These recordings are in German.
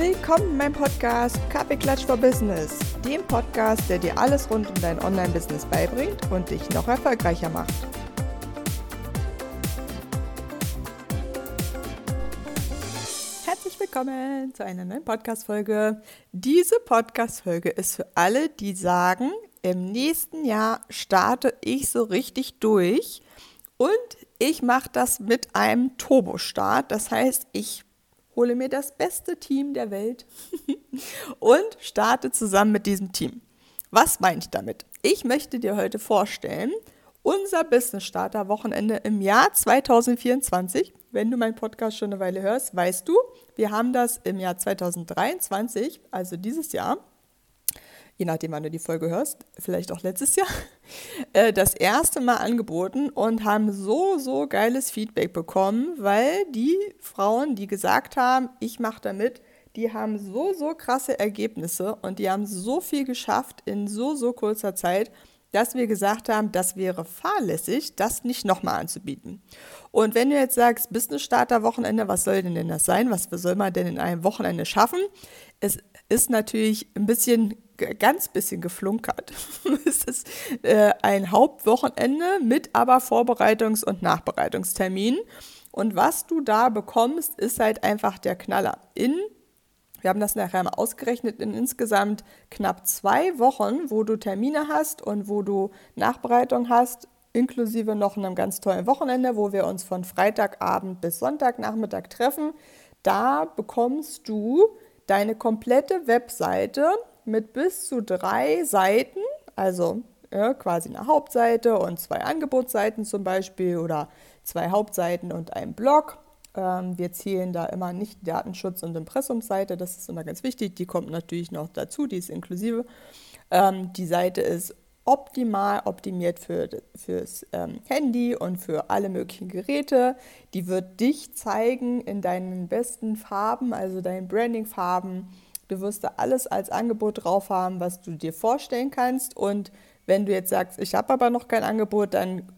Willkommen in meinem Podcast Kaffeeklatsch for Business, dem Podcast, der dir alles rund um dein Online-Business beibringt und dich noch erfolgreicher macht. Herzlich willkommen zu einer neuen Podcast-Folge. Diese Podcast-Folge ist für alle, die sagen, im nächsten Jahr starte ich so richtig durch und ich mache das mit einem Turbo-Start. Das heißt, ich hole mir das beste Team der Welt und starte zusammen mit diesem Team. Was meine ich damit? Ich möchte dir heute vorstellen, unser Business Starter Wochenende im Jahr 2024. Wenn du meinen Podcast schon eine Weile hörst, weißt du, wir haben das im Jahr 2023, also dieses Jahr, je nachdem, wann du die Folge hörst, vielleicht auch letztes Jahr, äh, das erste Mal angeboten und haben so, so geiles Feedback bekommen, weil die Frauen, die gesagt haben, ich mache damit, die haben so, so krasse Ergebnisse und die haben so viel geschafft in so, so kurzer Zeit, dass wir gesagt haben, das wäre fahrlässig, das nicht nochmal anzubieten. Und wenn du jetzt sagst, Business Starter Wochenende, was soll denn, das sein? Was soll man denn in einem Wochenende schaffen? Es ist natürlich ein bisschen ganz bisschen geflunkert. es ist äh, ein Hauptwochenende mit aber Vorbereitungs- und Nachbereitungstermin. Und was du da bekommst, ist halt einfach der Knaller. In, wir haben das nachher mal ausgerechnet, in insgesamt knapp zwei Wochen, wo du Termine hast und wo du Nachbereitung hast, inklusive noch einem ganz tollen Wochenende, wo wir uns von Freitagabend bis Sonntagnachmittag treffen, da bekommst du deine komplette Webseite mit bis zu drei Seiten, also ja, quasi eine Hauptseite und zwei Angebotsseiten zum Beispiel oder zwei Hauptseiten und ein Blog. Ähm, wir zählen da immer nicht Datenschutz und Impressumsseite, das ist immer ganz wichtig. Die kommt natürlich noch dazu, die ist inklusive. Ähm, die Seite ist optimal optimiert für, fürs ähm, Handy und für alle möglichen Geräte. Die wird dich zeigen in deinen besten Farben, also deinen Branding-Farben Du wirst da alles als Angebot drauf haben, was du dir vorstellen kannst. Und wenn du jetzt sagst, ich habe aber noch kein Angebot, dann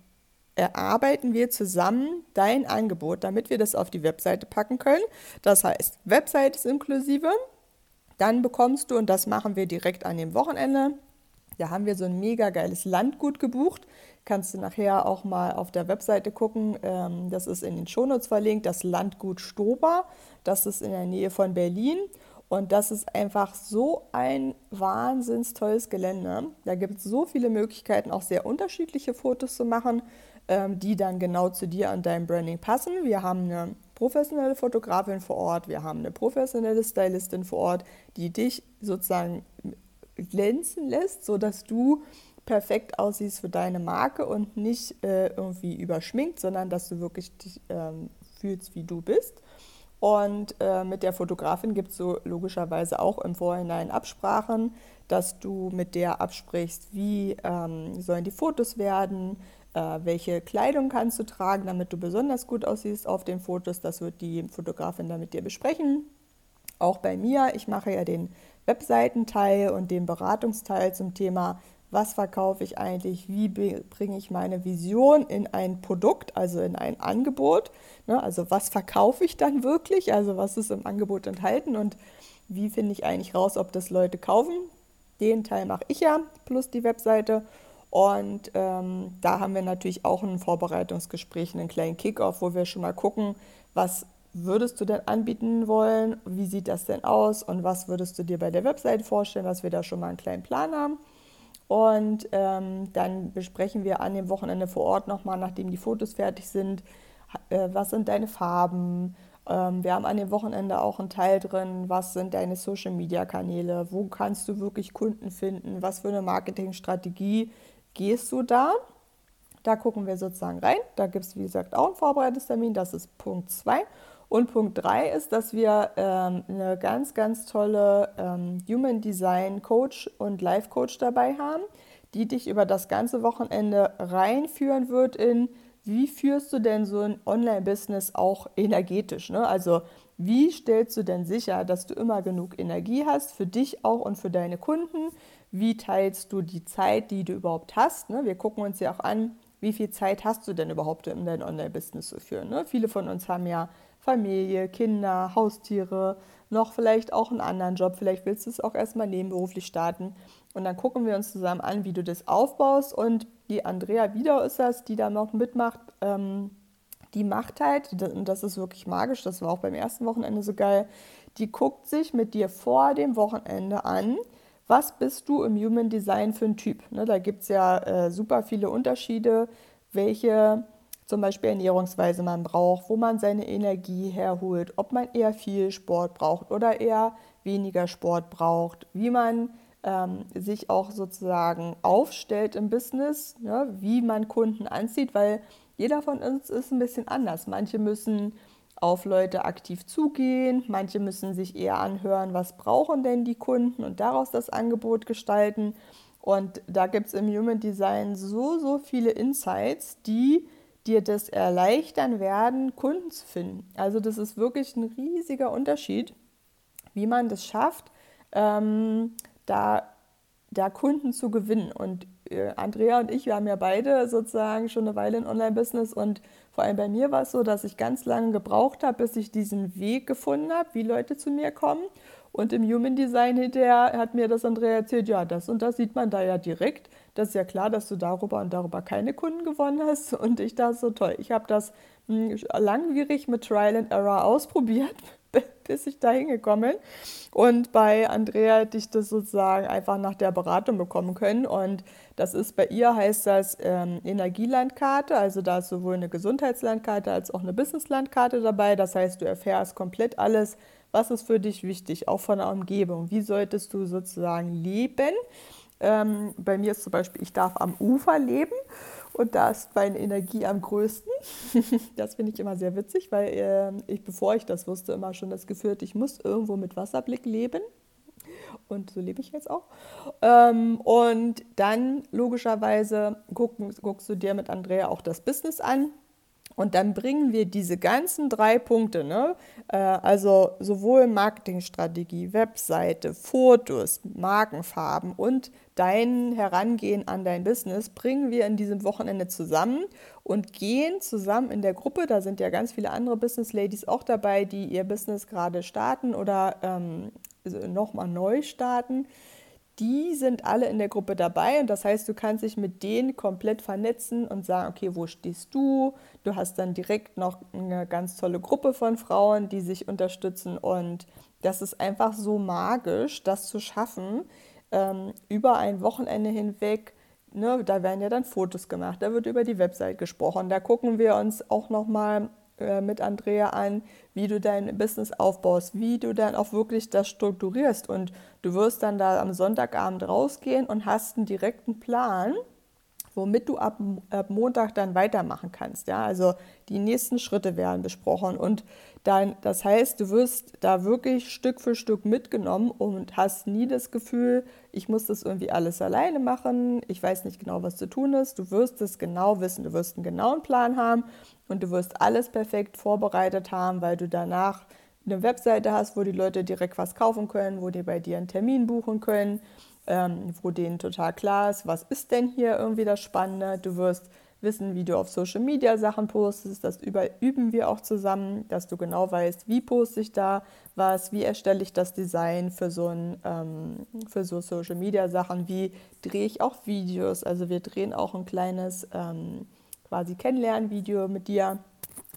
erarbeiten wir zusammen dein Angebot, damit wir das auf die Webseite packen können. Das heißt, Website ist inklusive. Dann bekommst du, und das machen wir direkt an dem Wochenende, da haben wir so ein mega geiles Landgut gebucht. Kannst du nachher auch mal auf der Webseite gucken. Ähm, das ist in den Shownotes verlinkt, das Landgut Stober. Das ist in der Nähe von Berlin. Und das ist einfach so ein wahnsinns tolles Gelände. Da gibt es so viele Möglichkeiten, auch sehr unterschiedliche Fotos zu machen, ähm, die dann genau zu dir und deinem Branding passen. Wir haben eine professionelle Fotografin vor Ort, wir haben eine professionelle Stylistin vor Ort, die dich sozusagen glänzen lässt, sodass du perfekt aussiehst für deine Marke und nicht äh, irgendwie überschminkt, sondern dass du wirklich dich ähm, fühlst, wie du bist. Und äh, mit der Fotografin gibt es so logischerweise auch im Vorhinein Absprachen, dass du mit der absprichst, wie ähm, sollen die Fotos werden, äh, welche Kleidung kannst du tragen, damit du besonders gut aussiehst auf den Fotos. Das wird die Fotografin dann mit dir besprechen. Auch bei mir, ich mache ja den Webseitenteil und den Beratungsteil zum Thema was verkaufe ich eigentlich, wie bringe ich meine Vision in ein Produkt, also in ein Angebot. Ne? Also was verkaufe ich dann wirklich, also was ist im Angebot enthalten und wie finde ich eigentlich raus, ob das Leute kaufen. Den Teil mache ich ja, plus die Webseite. Und ähm, da haben wir natürlich auch ein Vorbereitungsgespräch, einen kleinen Kickoff, wo wir schon mal gucken, was würdest du denn anbieten wollen, wie sieht das denn aus und was würdest du dir bei der Webseite vorstellen, dass wir da schon mal einen kleinen Plan haben. Und ähm, dann besprechen wir an dem Wochenende vor Ort nochmal, nachdem die Fotos fertig sind, äh, was sind deine Farben. Ähm, wir haben an dem Wochenende auch einen Teil drin, was sind deine Social-Media-Kanäle, wo kannst du wirklich Kunden finden, was für eine Marketingstrategie gehst du da. Da gucken wir sozusagen rein. Da gibt es, wie gesagt, auch einen Vorbereitungstermin. Das ist Punkt 2. Und Punkt 3 ist, dass wir ähm, eine ganz, ganz tolle ähm, Human Design Coach und Life Coach dabei haben, die dich über das ganze Wochenende reinführen wird in, wie führst du denn so ein Online-Business auch energetisch? Ne? Also wie stellst du denn sicher, dass du immer genug Energie hast für dich auch und für deine Kunden? Wie teilst du die Zeit, die du überhaupt hast? Ne? Wir gucken uns ja auch an, wie viel Zeit hast du denn überhaupt, um dein Online-Business zu führen? Ne? Viele von uns haben ja Familie, Kinder, Haustiere, noch vielleicht auch einen anderen Job. Vielleicht willst du es auch erstmal nebenberuflich starten. Und dann gucken wir uns zusammen an, wie du das aufbaust. Und die Andrea wieder ist das, die da noch mitmacht. Ähm, die macht halt, und das ist wirklich magisch, das war auch beim ersten Wochenende so geil, die guckt sich mit dir vor dem Wochenende an, was bist du im Human Design für ein Typ. Ne, da gibt es ja äh, super viele Unterschiede, welche zum Beispiel Ernährungsweise man braucht, wo man seine Energie herholt, ob man eher viel Sport braucht oder eher weniger Sport braucht, wie man ähm, sich auch sozusagen aufstellt im Business, ne, wie man Kunden anzieht, weil jeder von uns ist ein bisschen anders. Manche müssen auf Leute aktiv zugehen, manche müssen sich eher anhören, was brauchen denn die Kunden und daraus das Angebot gestalten. Und da gibt es im Human Design so, so viele Insights, die dir das erleichtern werden, Kunden zu finden. Also das ist wirklich ein riesiger Unterschied, wie man das schafft, ähm, da, da Kunden zu gewinnen. Und äh, Andrea und ich, wir haben ja beide sozusagen schon eine Weile in Online-Business und vor allem bei mir war es so, dass ich ganz lange gebraucht habe, bis ich diesen Weg gefunden habe, wie Leute zu mir kommen. Und im Human Design hinterher hat mir das Andrea erzählt, ja, das und das sieht man da ja direkt. Das ist ja klar, dass du darüber und darüber keine Kunden gewonnen hast. Und ich dachte so toll. Ich habe das hm, langwierig mit Trial and Error ausprobiert, bis ich da hingekommen bin. Und bei Andrea hätte ich das sozusagen einfach nach der Beratung bekommen können. Und das ist bei ihr, heißt das ähm, Energielandkarte. Also da ist sowohl eine Gesundheitslandkarte als auch eine Businesslandkarte dabei. Das heißt, du erfährst komplett alles, was ist für dich wichtig, auch von der Umgebung. Wie solltest du sozusagen leben? Ähm, bei mir ist zum Beispiel, ich darf am Ufer leben und da ist meine Energie am größten. das finde ich immer sehr witzig, weil äh, ich, bevor ich das wusste, immer schon das Gefühl hatte, ich muss irgendwo mit Wasserblick leben. Und so lebe ich jetzt auch. Ähm, und dann logischerweise guck, guckst du dir mit Andrea auch das Business an. Und dann bringen wir diese ganzen drei Punkte, ne? Äh, also sowohl Marketingstrategie, Webseite, Fotos, Markenfarben und dein Herangehen an dein Business, bringen wir in diesem Wochenende zusammen und gehen zusammen in der Gruppe. Da sind ja ganz viele andere Business Ladies auch dabei, die ihr Business gerade starten oder ähm, nochmal neu starten die sind alle in der Gruppe dabei und das heißt, du kannst dich mit denen komplett vernetzen und sagen, okay, wo stehst du? Du hast dann direkt noch eine ganz tolle Gruppe von Frauen, die sich unterstützen und das ist einfach so magisch, das zu schaffen, ähm, über ein Wochenende hinweg. Ne, da werden ja dann Fotos gemacht, da wird über die Website gesprochen, da gucken wir uns auch nochmal äh, mit Andrea an, wie du dein Business aufbaust, wie du dann auch wirklich das strukturierst. Und du wirst dann da am Sonntagabend rausgehen und hast einen direkten Plan, womit du ab, ab Montag dann weitermachen kannst. Ja? Also die nächsten Schritte werden besprochen und dann, das heißt, du wirst da wirklich Stück für Stück mitgenommen und hast nie das Gefühl, ich muss das irgendwie alles alleine machen, ich weiß nicht genau, was zu tun ist. Du wirst es genau wissen, du wirst einen genauen Plan haben und du wirst alles perfekt vorbereitet haben, weil du danach eine Webseite hast, wo die Leute direkt was kaufen können, wo die bei dir einen Termin buchen können, ähm, wo denen total klar ist, was ist denn hier irgendwie das Spannende. Du wirst wissen, wie du auf Social Media Sachen postest. Das üben wir auch zusammen, dass du genau weißt, wie poste ich da was, wie erstelle ich das Design für so, ein, ähm, für so Social Media Sachen, wie drehe ich auch Videos. Also wir drehen auch ein kleines ähm, quasi Kennenlernvideo mit dir.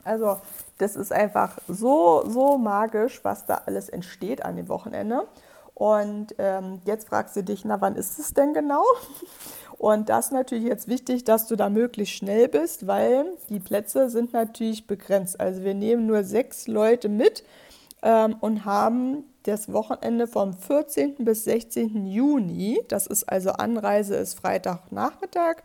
Also das ist einfach so, so magisch, was da alles entsteht an dem Wochenende. Und ähm, jetzt fragst du dich, na wann ist es denn genau? Und das ist natürlich jetzt wichtig, dass du da möglichst schnell bist, weil die Plätze sind natürlich begrenzt. Also wir nehmen nur sechs Leute mit ähm, und haben das Wochenende vom 14. bis 16. Juni. Das ist also Anreise ist Freitagnachmittag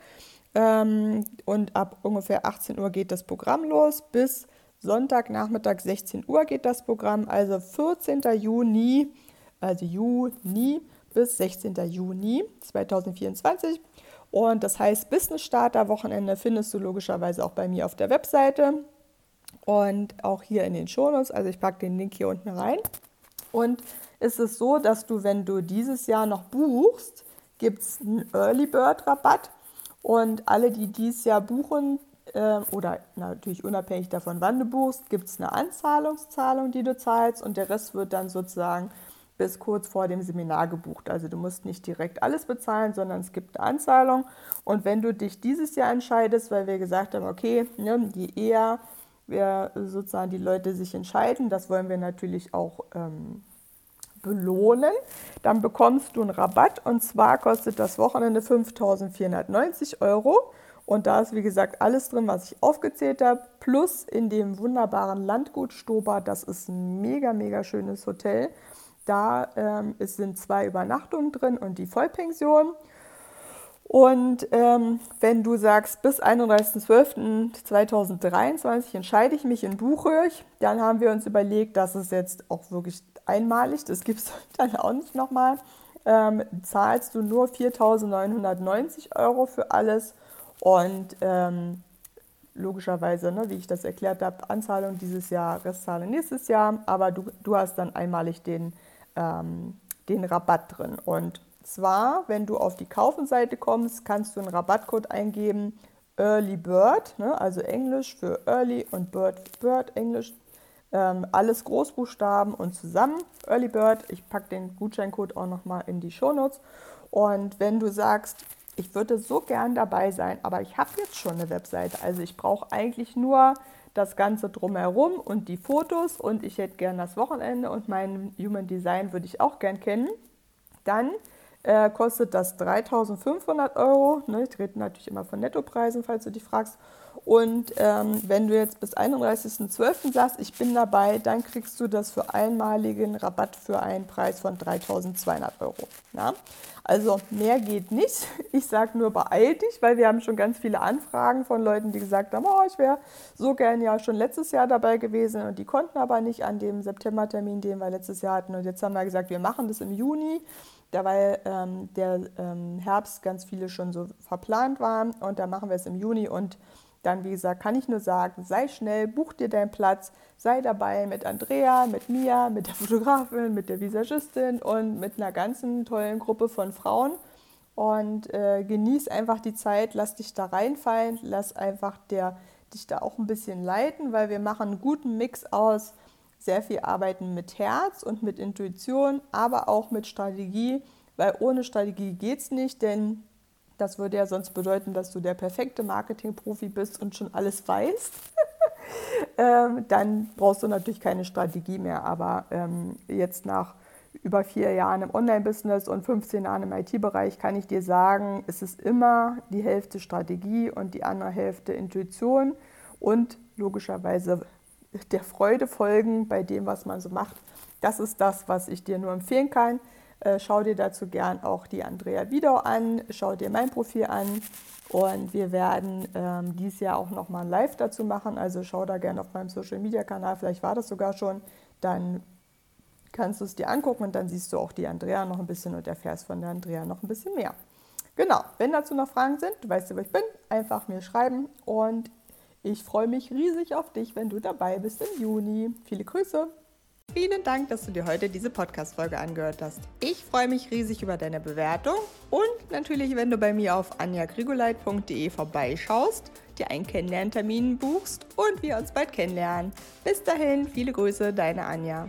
ähm, und ab ungefähr 18 Uhr geht das Programm los. Bis Sonntagnachmittag 16 Uhr geht das Programm. Also 14. Juni, also Juni bis 16. Juni 2024. Und das heißt, Business Starter Wochenende findest du logischerweise auch bei mir auf der Webseite und auch hier in den Shownotes. Also ich packe den Link hier unten rein. Und es ist so, dass du, wenn du dieses Jahr noch buchst, gibt es einen Early Bird Rabatt. Und alle, die dieses Jahr buchen, äh, oder natürlich unabhängig davon, wann du buchst, gibt es eine Anzahlungszahlung, die du zahlst und der Rest wird dann sozusagen bis kurz vor dem Seminar gebucht. Also du musst nicht direkt alles bezahlen, sondern es gibt eine Anzahlung. Und wenn du dich dieses Jahr entscheidest, weil wir gesagt haben, okay, ne, je eher wir sozusagen die Leute sich entscheiden, das wollen wir natürlich auch ähm, belohnen, dann bekommst du einen Rabatt und zwar kostet das Wochenende 5.490 Euro. Und da ist, wie gesagt, alles drin, was ich aufgezählt habe, plus in dem wunderbaren Landgut Stober. Das ist ein mega, mega schönes Hotel. Da ähm, es sind zwei Übernachtungen drin und die Vollpension. Und ähm, wenn du sagst, bis 31.12.2023 entscheide ich mich in Buchhöch, dann haben wir uns überlegt, dass es jetzt auch wirklich einmalig, das gibt es dann auch nicht nochmal, ähm, zahlst du nur 4.990 Euro für alles und ähm, logischerweise, ne, wie ich das erklärt habe, Anzahlung dieses Jahr, Restzahlung nächstes Jahr, aber du, du hast dann einmalig den, ähm, den Rabatt drin. Und zwar, wenn du auf die Kaufenseite kommst, kannst du einen Rabattcode eingeben, Early Bird, ne, also Englisch für Early und Bird, Bird Englisch, ähm, alles Großbuchstaben und zusammen, Early Bird. Ich packe den Gutscheincode auch nochmal in die Shownotes. Und wenn du sagst, ich würde so gern dabei sein, aber ich habe jetzt schon eine Webseite, also ich brauche eigentlich nur das Ganze drumherum und die Fotos. Und ich hätte gern das Wochenende und mein Human Design würde ich auch gern kennen, dann äh, kostet das 3500 Euro. Ne, ich rede natürlich immer von Nettopreisen, falls du dich fragst. Und ähm, wenn du jetzt bis 31.12. sagst, ich bin dabei, dann kriegst du das für einmaligen Rabatt für einen Preis von 3.200 Euro. Ja? Also mehr geht nicht. Ich sage nur, beeil dich, weil wir haben schon ganz viele Anfragen von Leuten, die gesagt haben, oh, ich wäre so gern ja schon letztes Jahr dabei gewesen und die konnten aber nicht an dem Septembertermin, den wir letztes Jahr hatten. Und jetzt haben wir gesagt, wir machen das im Juni da weil ähm, der ähm, Herbst ganz viele schon so verplant waren und da machen wir es im Juni und dann, wie gesagt, kann ich nur sagen, sei schnell, buch dir deinen Platz, sei dabei mit Andrea, mit Mia, mit der Fotografin, mit der Visagistin und mit einer ganzen tollen Gruppe von Frauen. Und äh, genieß einfach die Zeit, lass dich da reinfallen, lass einfach der, dich da auch ein bisschen leiten, weil wir machen einen guten Mix aus sehr viel arbeiten mit Herz und mit Intuition, aber auch mit Strategie, weil ohne Strategie geht es nicht, denn das würde ja sonst bedeuten, dass du der perfekte Marketingprofi bist und schon alles weißt. ähm, dann brauchst du natürlich keine Strategie mehr. Aber ähm, jetzt nach über vier Jahren im Online-Business und 15 Jahren im IT-Bereich kann ich dir sagen, es ist immer die Hälfte Strategie und die andere Hälfte Intuition und logischerweise der Freude folgen bei dem, was man so macht. Das ist das, was ich dir nur empfehlen kann. Äh, schau dir dazu gern auch die Andrea Video an, schau dir mein Profil an und wir werden ähm, dieses Jahr auch nochmal ein Live dazu machen. Also schau da gerne auf meinem Social Media Kanal, vielleicht war das sogar schon. Dann kannst du es dir angucken und dann siehst du auch die Andrea noch ein bisschen und erfährst von der Andrea noch ein bisschen mehr. Genau, wenn dazu noch Fragen sind, du weißt wo ich bin, einfach mir schreiben und ich freue mich riesig auf dich, wenn du dabei bist im Juni. Viele Grüße. Vielen Dank, dass du dir heute diese Podcast-Folge angehört hast. Ich freue mich riesig über deine Bewertung und natürlich, wenn du bei mir auf anjagrigoleit.de vorbeischaust, dir einen Kennenlerntermin buchst und wir uns bald kennenlernen. Bis dahin, viele Grüße, deine Anja.